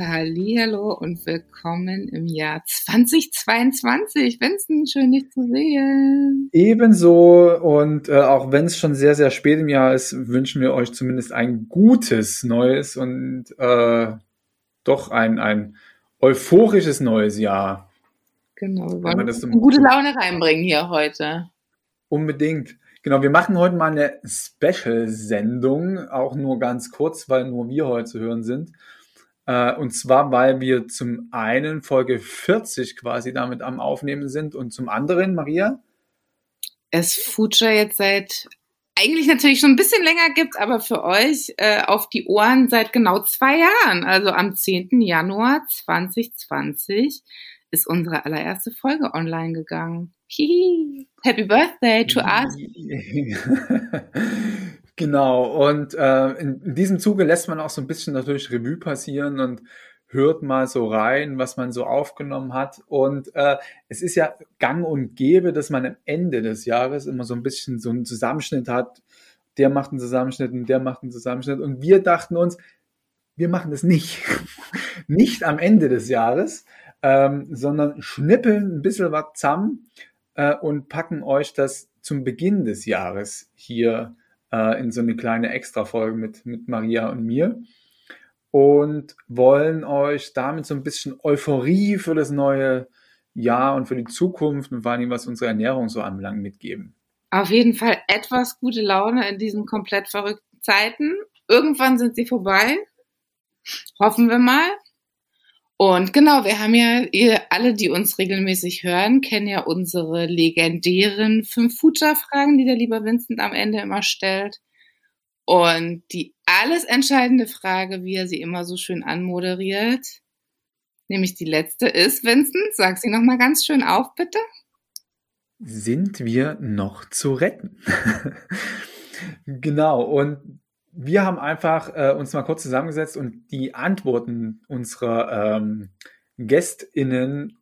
Hallo und willkommen im Jahr 2022. Vincent, schön dich zu sehen. Ebenso und äh, auch wenn es schon sehr, sehr spät im Jahr ist, wünschen wir euch zumindest ein gutes neues und äh, doch ein, ein euphorisches neues Jahr. Genau, wir wollen das gute Laune reinbringen hier heute. Unbedingt. Genau, wir machen heute mal eine Special-Sendung, auch nur ganz kurz, weil nur wir heute zu hören sind. Äh, und zwar, weil wir zum einen Folge 40 quasi damit am Aufnehmen sind und zum anderen, Maria? Es Future jetzt seit eigentlich natürlich schon ein bisschen länger gibt, aber für euch äh, auf die Ohren seit genau zwei Jahren. Also am 10. Januar 2020 ist unsere allererste Folge online gegangen. Hihi. Happy Birthday to us. Genau, und äh, in, in, diesem Zuge lässt man auch so ein bisschen natürlich Revue passieren und hört mal so rein, was man so aufgenommen hat. Und äh, es ist ja gang und gäbe, dass man am Ende des Jahres immer so ein bisschen so einen Zusammenschnitt hat. Der macht einen Zusammenschnitt und der macht einen Zusammenschnitt. Und wir dachten uns, wir machen das nicht. nicht am Ende des Jahres, ähm, sondern schnippeln ein bisschen was zusammen äh, und packen euch das zum Beginn des Jahres hier äh, in so eine kleine Extra-Folge mit, mit Maria und mir und wollen euch damit so ein bisschen Euphorie für das neue Jahr und für die Zukunft und vor allem was unsere Ernährung so anbelangt mitgeben. Auf jeden Fall etwas gute Laune in diesen komplett verrückten Zeiten. Irgendwann sind sie vorbei. Hoffen wir mal. Und genau, wir haben ja, ihr alle, die uns regelmäßig hören, kennen ja unsere legendären fünf Future-Fragen, die der liebe Vincent am Ende immer stellt. Und die alles entscheidende Frage, wie er sie immer so schön anmoderiert, nämlich die letzte ist, Vincent, sag sie nochmal ganz schön auf, bitte. Sind wir noch zu retten? genau, und wir haben einfach äh, uns mal kurz zusammengesetzt und die Antworten unserer ähm, GästInnen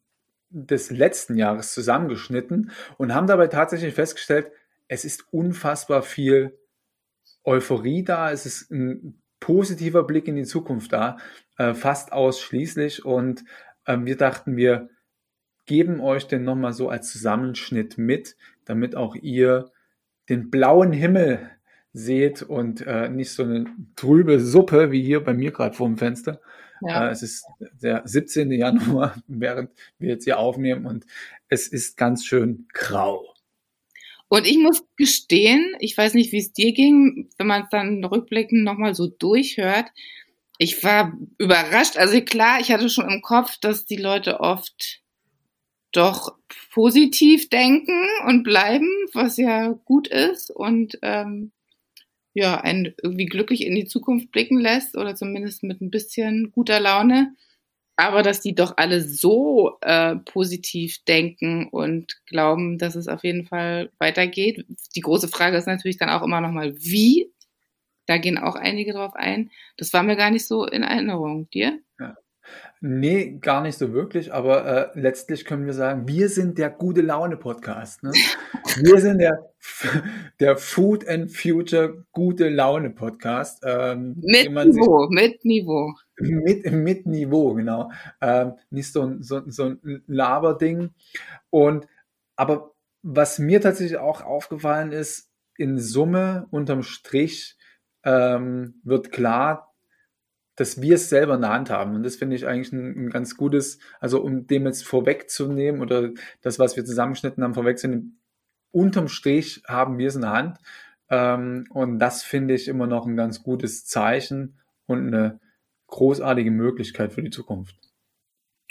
des letzten Jahres zusammengeschnitten und haben dabei tatsächlich festgestellt, es ist unfassbar viel Euphorie da, es ist ein positiver Blick in die Zukunft da, äh, fast ausschließlich. Und äh, wir dachten, wir geben euch den nochmal so als Zusammenschnitt mit, damit auch ihr den blauen Himmel seht und äh, nicht so eine trübe Suppe wie hier bei mir gerade vor dem Fenster. Ja. Äh, es ist der 17. Januar, während wir jetzt hier aufnehmen und es ist ganz schön grau. Und ich muss gestehen, ich weiß nicht, wie es dir ging, wenn man es dann rückblickend nochmal so durchhört. Ich war überrascht. Also klar, ich hatte schon im Kopf, dass die Leute oft doch positiv denken und bleiben, was ja gut ist. Und ähm, ja, einen irgendwie glücklich in die Zukunft blicken lässt oder zumindest mit ein bisschen guter Laune. Aber dass die doch alle so äh, positiv denken und glauben, dass es auf jeden Fall weitergeht. Die große Frage ist natürlich dann auch immer nochmal, wie? Da gehen auch einige drauf ein. Das war mir gar nicht so in Erinnerung. Dir? Nee, gar nicht so wirklich, aber äh, letztlich können wir sagen, wir sind der gute Laune Podcast. Ne? wir sind der, der Food and Future gute Laune Podcast. Ähm, mit Niveau, mit Niveau. Mit, mit Niveau, genau. Ähm, nicht so ein, so, so ein Laberding. Und aber was mir tatsächlich auch aufgefallen ist, in Summe unterm Strich ähm, wird klar, dass wir es selber in der Hand haben. Und das finde ich eigentlich ein, ein, ganz gutes, also um dem jetzt vorwegzunehmen oder das, was wir zusammengeschnitten haben, vorwegzunehmen, unterm Strich haben wir es in der Hand. Ähm, und das finde ich immer noch ein ganz gutes Zeichen und eine großartige Möglichkeit für die Zukunft.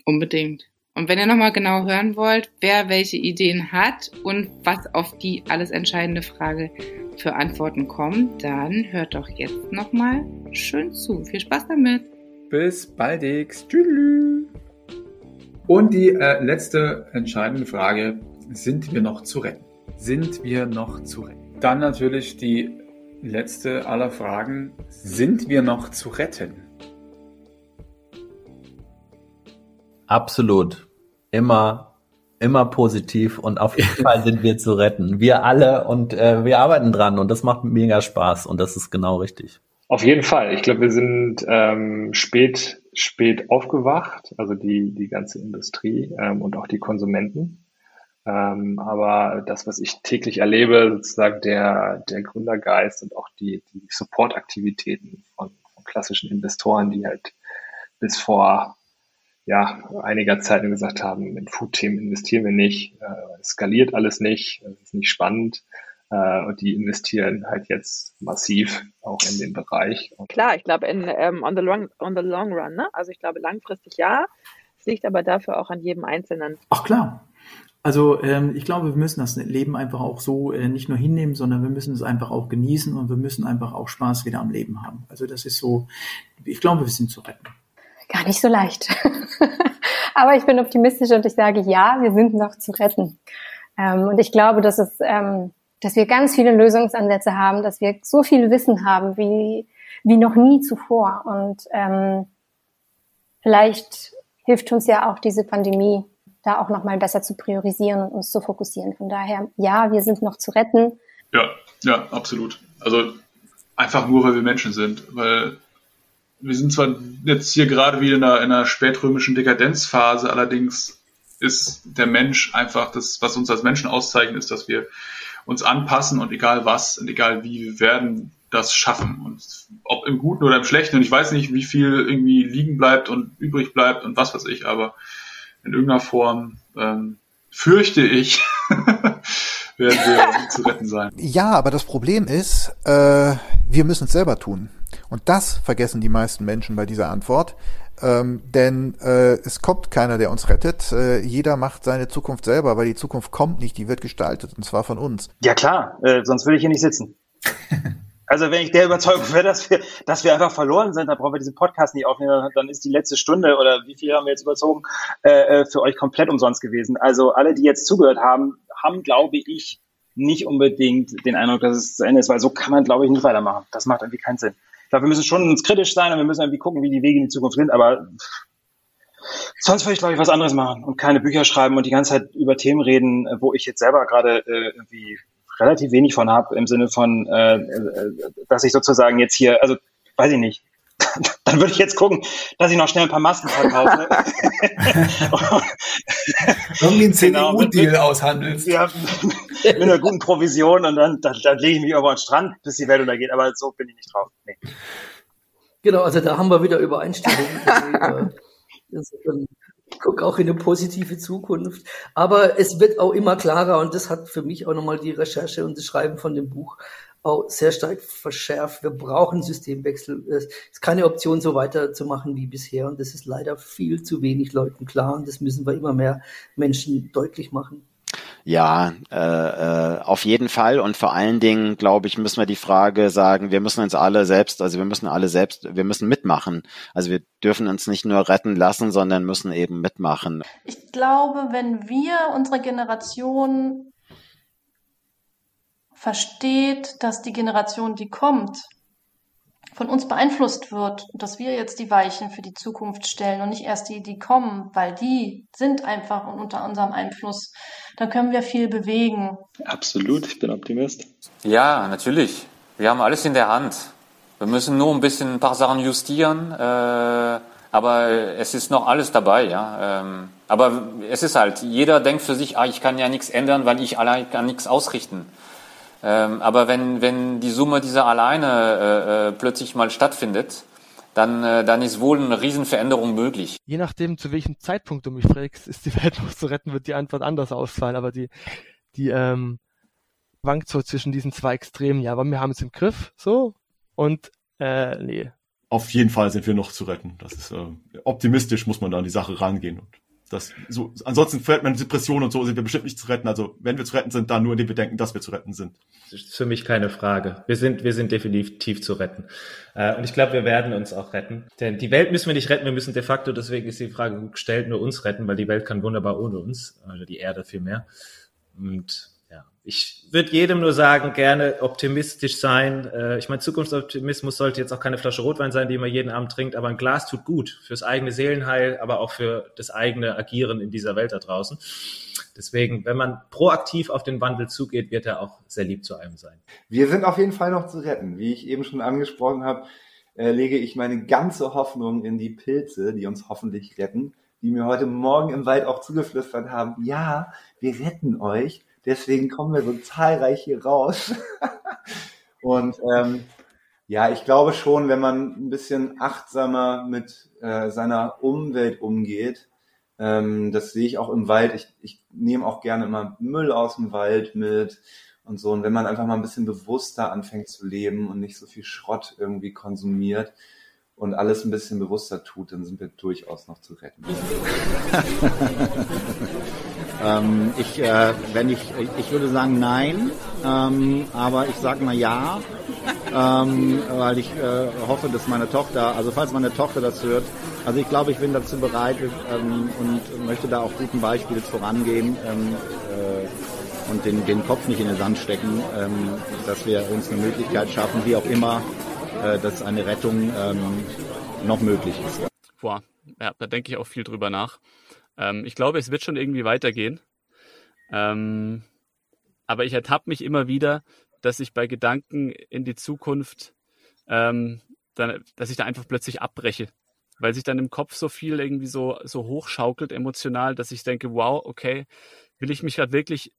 Unbedingt. Und wenn ihr nochmal genau hören wollt, wer welche Ideen hat und was auf die alles entscheidende Frage für Antworten kommen, dann hört doch jetzt nochmal schön zu. Viel Spaß damit. Bis baldigst. Tschüss. Und die äh, letzte entscheidende Frage, sind wir noch zu retten? Sind wir noch zu retten? Dann natürlich die letzte aller Fragen, sind wir noch zu retten? Absolut. Immer, immer positiv und auf jeden Fall sind wir zu retten. Wir alle und äh, wir arbeiten dran und das macht mega Spaß und das ist genau richtig. Auf jeden Fall. Ich glaube, wir sind ähm, spät, spät aufgewacht, also die, die ganze Industrie ähm, und auch die Konsumenten. Ähm, aber das, was ich täglich erlebe, sozusagen der, der Gründergeist und auch die, die Supportaktivitäten von, von klassischen Investoren, die halt bis vor ja, einiger Zeit gesagt haben, in Food-Themen investieren wir nicht, äh, skaliert alles nicht, es ist nicht spannend. Äh, und die investieren halt jetzt massiv auch in den Bereich. Klar, ich glaube in ähm, on, the long, on the long run, ne? Also ich glaube langfristig ja. Es liegt aber dafür auch an jedem Einzelnen. Ach klar. Also ähm, ich glaube, wir müssen das Leben einfach auch so äh, nicht nur hinnehmen, sondern wir müssen es einfach auch genießen und wir müssen einfach auch Spaß wieder am Leben haben. Also das ist so, ich glaube, wir sind zu retten. Gar nicht so leicht. Aber ich bin optimistisch und ich sage, ja, wir sind noch zu retten. Ähm, und ich glaube, dass es, ähm, dass wir ganz viele Lösungsansätze haben, dass wir so viel Wissen haben wie, wie noch nie zuvor. Und ähm, vielleicht hilft uns ja auch diese Pandemie, da auch nochmal besser zu priorisieren und uns zu fokussieren. Von daher, ja, wir sind noch zu retten. Ja, ja, absolut. Also einfach nur, weil wir Menschen sind, weil wir sind zwar jetzt hier gerade wieder in einer, in einer spätrömischen Dekadenzphase, allerdings ist der Mensch einfach das, was uns als Menschen auszeichnet, ist, dass wir uns anpassen und egal was und egal wie, wir werden das schaffen. Und ob im Guten oder im Schlechten. Und ich weiß nicht, wie viel irgendwie liegen bleibt und übrig bleibt und was weiß ich, aber in irgendeiner Form ähm, fürchte ich, werden wir zu retten sein. Ja, aber das Problem ist, äh, wir müssen es selber tun. Und das vergessen die meisten Menschen bei dieser Antwort. Ähm, denn äh, es kommt keiner, der uns rettet. Äh, jeder macht seine Zukunft selber, weil die Zukunft kommt nicht, die wird gestaltet und zwar von uns. Ja klar, äh, sonst würde ich hier nicht sitzen. Also wenn ich der Überzeugung wäre, dass wir, dass wir einfach verloren sind, dann brauchen wir diesen Podcast nicht aufnehmen, dann ist die letzte Stunde oder wie viel haben wir jetzt überzogen, äh, äh, für euch komplett umsonst gewesen. Also alle, die jetzt zugehört haben, haben, glaube ich, nicht unbedingt den Eindruck, dass es zu Ende ist, weil so kann man, glaube ich, nicht weitermachen. Das macht irgendwie keinen Sinn. Glaube, wir müssen schon uns kritisch sein und wir müssen irgendwie gucken, wie die Wege in die Zukunft sind, aber sonst würde ich, glaube ich, was anderes machen und keine Bücher schreiben und die ganze Zeit über Themen reden, wo ich jetzt selber gerade äh, irgendwie relativ wenig von habe, im Sinne von, äh, äh, dass ich sozusagen jetzt hier, also weiß ich nicht, dann würde ich jetzt gucken, dass ich noch schnell ein paar Masken verkaufe. Irgendwie ein CDU-Deal genau, aushandelst. Ja, mit einer guten Provision und dann, dann, dann lege ich mich irgendwo an den Strand, bis die Welt untergeht. Aber so bin ich nicht drauf. Nee. Genau, also da haben wir wieder Übereinstimmung. also, ich gucke auch in eine positive Zukunft. Aber es wird auch immer klarer und das hat für mich auch nochmal die Recherche und das Schreiben von dem Buch auch sehr stark verschärft. Wir brauchen Systemwechsel. Es ist keine Option, so weiterzumachen wie bisher. Und das ist leider viel zu wenig Leuten klar. Und das müssen wir immer mehr Menschen deutlich machen. Ja, äh, äh, auf jeden Fall. Und vor allen Dingen, glaube ich, müssen wir die Frage sagen, wir müssen uns alle selbst, also wir müssen alle selbst, wir müssen mitmachen. Also wir dürfen uns nicht nur retten lassen, sondern müssen eben mitmachen. Ich glaube, wenn wir unsere Generation versteht, dass die Generation, die kommt, von uns beeinflusst wird und dass wir jetzt die Weichen für die Zukunft stellen und nicht erst die, die kommen, weil die sind einfach unter unserem Einfluss, dann können wir viel bewegen. Absolut, ich bin Optimist. Ja, natürlich. Wir haben alles in der Hand. Wir müssen nur ein bisschen ein paar Sachen justieren, äh, aber es ist noch alles dabei, ja. Ähm, aber es ist halt, jeder denkt für sich, ah, ich kann ja nichts ändern, weil ich allein kann nichts ausrichten. Ähm, aber wenn, wenn die Summe dieser alleine äh, äh, plötzlich mal stattfindet, dann, äh, dann ist wohl eine Riesenveränderung möglich. Je nachdem, zu welchem Zeitpunkt du mich fragst, ist die Welt noch zu retten, wird die Antwort anders ausfallen. Aber die, die ähm, wankt so zwischen diesen zwei Extremen. Ja, aber wir haben es im Griff, so. Und äh, nee. Auf jeden Fall sind wir noch zu retten. Das ist äh, optimistisch, muss man da an die Sache rangehen. Und Das, so, ansonsten fällt man Depression und so sind wir bestimmt nicht zu retten. Also wenn wir zu retten sind, dann nur, indem wir denken, dass wir zu retten sind. Das ist für mich keine Frage. Wir sind, wir sind definitiv zu retten. Äh, und ich glaube, wir werden uns auch retten. Denn die Welt müssen wir nicht retten, wir müssen de facto, deswegen ist die Frage gestellt, nur uns retten, weil die Welt kann wunderbar ohne uns, also die Erde vielmehr. Und ich würde jedem nur sagen, gerne optimistisch sein. Äh, ich meine, Zukunftsoptimismus sollte jetzt auch keine Flasche Rotwein sein, die man jeden Abend trinkt, aber ein Glas tut gut fürs eigene Seelenheil, aber auch für das eigene Agieren in dieser Welt da draußen. Deswegen, wenn man proaktiv auf den Wandel zugeht, wird er auch sehr lieb zu einem sein. Wir sind auf jeden Fall noch zu retten. Wie ich eben schon angesprochen habe, äh, lege ich meine ganze Hoffnung in die Pilze, die uns hoffentlich retten, die mir heute Morgen im Wald auch zugeflüstert haben, ja, wir retten euch Deswegen kommen wir so zahlreich hier raus. Und ähm, ja, ich glaube schon, wenn man ein bisschen achtsamer mit äh, seiner Umwelt umgeht, ähm, das sehe ich auch im Wald. Ich, ich nehme auch gerne immer Müll aus dem Wald mit und so. Und wenn man einfach mal ein bisschen bewusster anfängt zu leben und nicht so viel Schrott irgendwie konsumiert und alles ein bisschen bewusster tut, dann sind wir durchaus noch zu retten. Ähm, ich, äh, wenn ich, ich würde sagen nein, ähm, aber ich sage mal ja, ähm, weil ich äh, hoffe, dass meine Tochter, also falls meine Tochter das hört, also ich glaube, ich bin dazu bereit ähm, und möchte da auch guten Beispiels vorangehen ähm, äh, und den, den Kopf nicht in den Sand stecken, ähm, dass wir uns eine Möglichkeit schaffen, wie auch immer, äh, dass eine Rettung ähm, noch möglich ist. Boah, ja, da denke ich auch viel drüber nach. Ähm, ich glaube, es wird schon irgendwie weitergehen. Ähm, aber ich ertappe mich immer wieder, dass ich bei Gedanken in die Zukunft, ähm, dann, dass ich da einfach plötzlich abbreche. Weil sich dann im Kopf so viel irgendwie so, so hochschaukelt emotional, dass ich denke, wow, okay, will ich mich gerade wirklich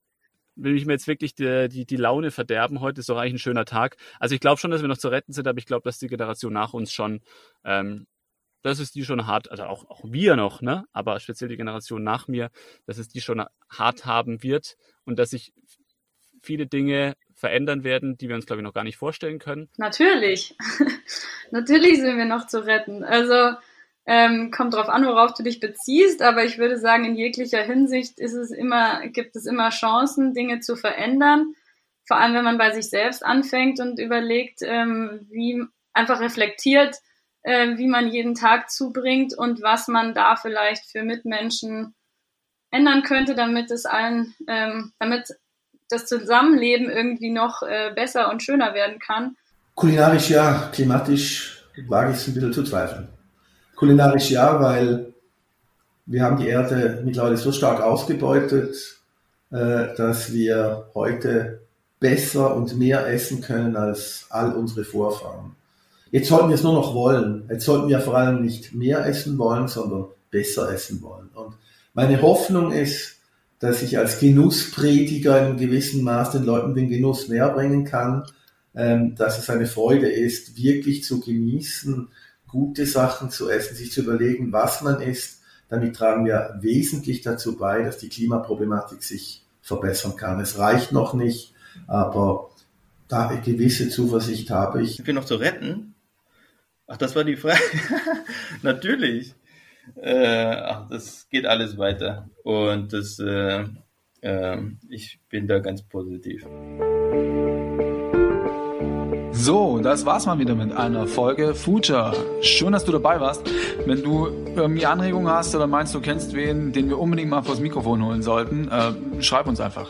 will ich mir jetzt wirklich die, die, die Laune verderben. Heute ist doch eigentlich ein schöner Tag. Also ich glaube schon, dass wir noch zu retten sind, aber ich glaube, dass die Generation nach uns schon ähm, dass es die schon hart, also auch, auch wir noch, ne? aber speziell die Generation nach mir, dass es die schon hart haben wird und dass sich viele Dinge verändern werden, die wir uns, glaube ich, noch gar nicht vorstellen können. Natürlich. Natürlich sind wir noch zu retten. Also ähm, kommt drauf an, worauf du dich beziehst, aber ich würde sagen, in jeglicher Hinsicht ist es immer, gibt es immer Chancen, Dinge zu verändern. Vor allem, wenn man bei sich selbst anfängt und überlegt, ähm, wie einfach reflektiert, äh, wie man jeden Tag zubringt und was man da vielleicht für Mitmenschen ändern könnte, damit es allen, ähm, damit das Zusammenleben irgendwie noch äh, besser und schöner werden kann. Kulinarisch ja, klimatisch wage ich es ein bisschen zu zweifeln. Kulinarisch ja, weil wir haben die Erde mittlerweile so stark ausgebeutet, äh, dass wir heute besser und mehr essen können als all unsere Vorfahren. Jetzt sollten wir es nur noch wollen. Jetzt sollten wir vor allem nicht mehr essen wollen, sondern besser essen wollen. Und meine Hoffnung ist, dass ich als Genussprediger in einem gewissen Maß den Leuten den Genuss näher bringen kann, ähm, dass es eine Freude ist, wirklich zu genießen, gute Sachen zu essen, sich zu überlegen, was man isst. Damit tragen wir wesentlich dazu bei, dass die Klimaproblematik sich verbessern kann. Es reicht noch nicht, aber da eine gewisse Zuversicht habe ich. Ich bin noch zu retten. Ach, das war die Frage. Natürlich. Äh, ach, das geht alles weiter. Und das, äh, äh, ich bin da ganz positiv. So, das war's mal wieder mit einer Folge Future. Schön, dass du dabei warst. Wenn du irgendwie Anregungen hast oder meinst, du kennst wen, den wir unbedingt mal vors Mikrofon holen sollten, äh, schreib uns einfach.